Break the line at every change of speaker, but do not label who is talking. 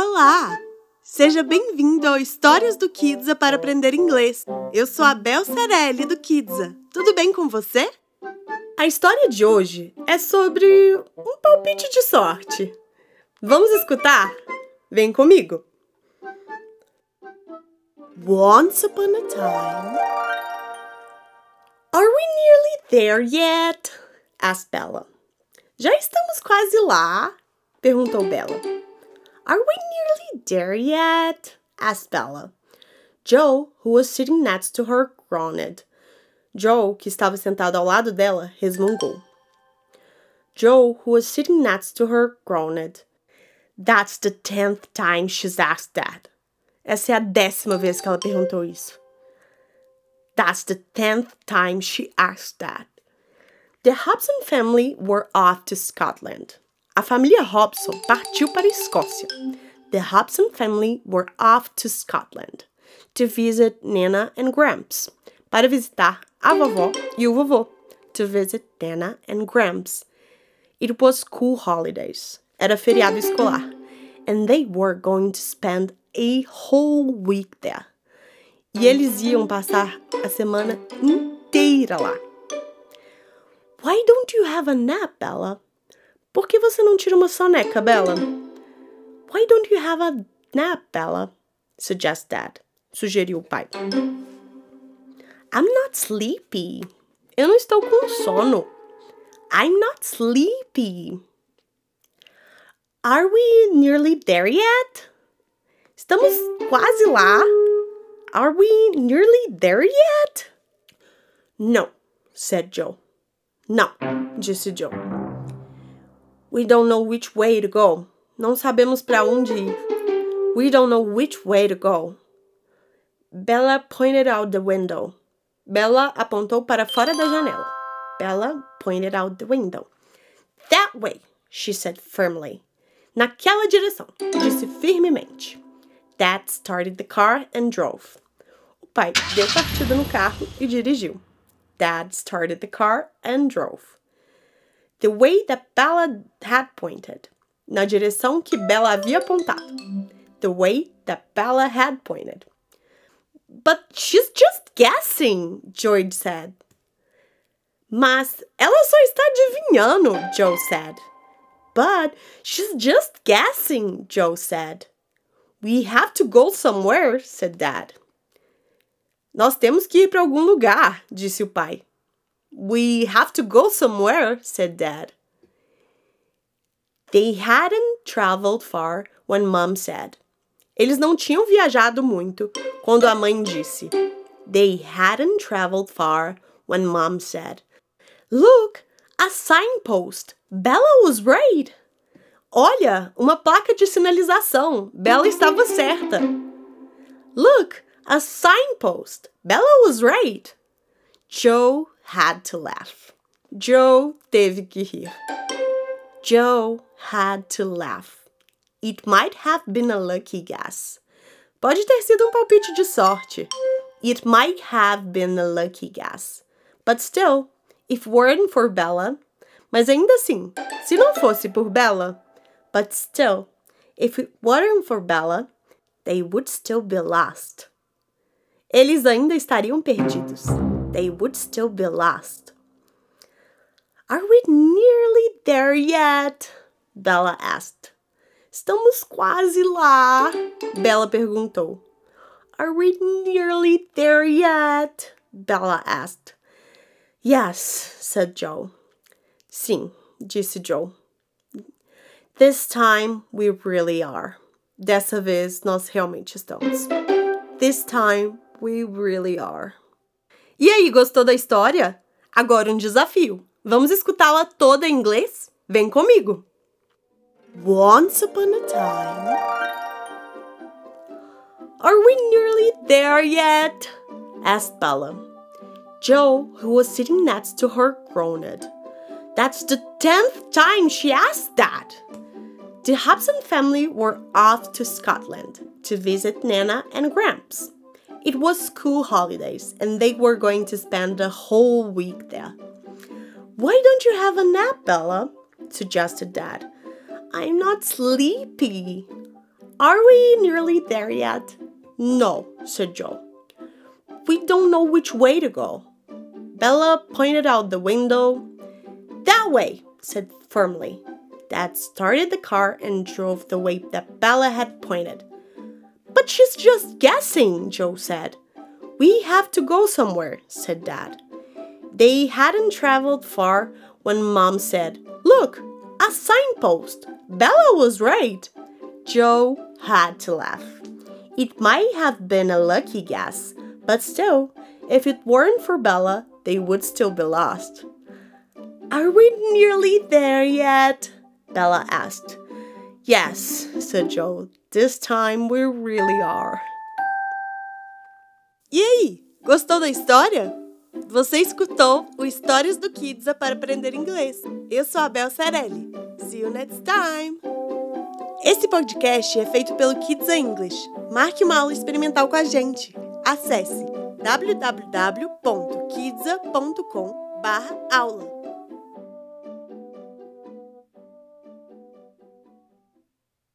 Olá! Seja bem-vindo ao Histórias do Kidsa para aprender inglês. Eu sou a Bel Cerelli do Kidsa. Tudo bem com você? A história de hoje é sobre um palpite de sorte. Vamos escutar? Vem comigo! Once upon a time. Are we nearly there yet? asked Bella. Já estamos quase lá? perguntou Bella. Are we nearly there yet? asked Bella. Joe, who was sitting next to her, groaned. Joe, que estava sentado ao lado dela, resmungou. Joe, who was sitting next to her, groaned. That's the tenth time she's asked that. Essa é a décima vez que ela perguntou isso. That's the tenth time she asked that. The Hobson family were off to Scotland. A família Hobson partiu para a Escócia. The Hobson family were off to Scotland to visit Nana and Gramps. Para visitar a vovó e o vovô. To visit Nana and Gramps. It was school holidays. Era feriado escolar. And they were going to spend a whole week there. E eles iam passar a semana inteira lá. Why don't you have a nap, Bella? Por que você não tira uma soneca, Bella? Why don't you have a nap, Bella? Suggest Dad. Sugeriu o pai. I'm not sleepy. Eu não estou com sono. I'm not sleepy. Are we nearly there yet? Estamos quase lá. Are we nearly there yet? No, said Joe. Não, disse Joe. We don't know which way to go. Não sabemos para onde ir. We don't know which way to go. Bella pointed out the window. Bella apontou para fora da janela. Bella pointed out the window. That way, she said firmly. Naquela direção, disse firmemente. Dad started the car and drove. O pai deu partida no carro e dirigiu. Dad started the car and drove the way that Bella had pointed. Na direção que Bella havia apontado. The way that Bella had pointed. But she's just guessing, George said. Mas ela só está adivinhando, Joe said. But she's just guessing, Joe said. We have to go somewhere, said Dad. Nós temos que ir para algum lugar, disse o pai. We have to go somewhere, said Dad. They hadn't traveled far when Mom said. Eles não tinham viajado muito quando a mãe disse. They hadn't traveled far when Mom said. Look, a signpost. Bella was right. Olha, uma placa de sinalização. Bella estava certa. Look, a signpost. Bella was right. Joe had to laugh. Joe teve que rir. Joe had to laugh. It might have been a lucky guess. Pode ter sido um palpite de sorte. It might have been a lucky guess. But still, if weren't for Bella, mas ainda assim, se não fosse por Bella, but still, if it weren't for Bella, they would still be lost. Eles ainda estariam perdidos they would still be lost. Are we nearly there yet? Bella asked. Estamos quase lá, Bella perguntou. Are we nearly there yet? Bella asked. Yes, said Joe. Sim, disse Joe. This time we really are. Dessa vez nós realmente estamos. This time we really are. E aí, gostou da história? Agora um desafio. Vamos escutá-la toda em inglês? Vem comigo! Once upon a time. Are we nearly there yet? asked Bella. Joe, who was sitting next to her, groaned. That's the tenth time she asked that. The Hobson family were off to Scotland to visit Nana and Gramps. It was school holidays, and they were going to spend a whole week there. Why don't you have a nap, Bella? suggested Dad. I'm not sleepy. Are we nearly there yet? No, said Joe. We don't know which way to go. Bella pointed out the window. That way, said firmly. Dad started the car and drove the way that Bella had pointed. But she's just guessing, Joe said. We have to go somewhere, said Dad. They hadn't traveled far when Mom said, Look, a signpost. Bella was right. Joe had to laugh. It might have been a lucky guess, but still, if it weren't for Bella, they would still be lost. Are we nearly there yet? Bella asked. Yes, said Joe. This time we really are.
E aí, gostou da história? Você escutou o Histórias do Kidsa para aprender inglês. Eu sou a Bel Cerelli. See you next time! Esse podcast é feito pelo Kids English. Marque uma aula experimental com a gente. Acesse www.kidsa.com/aula.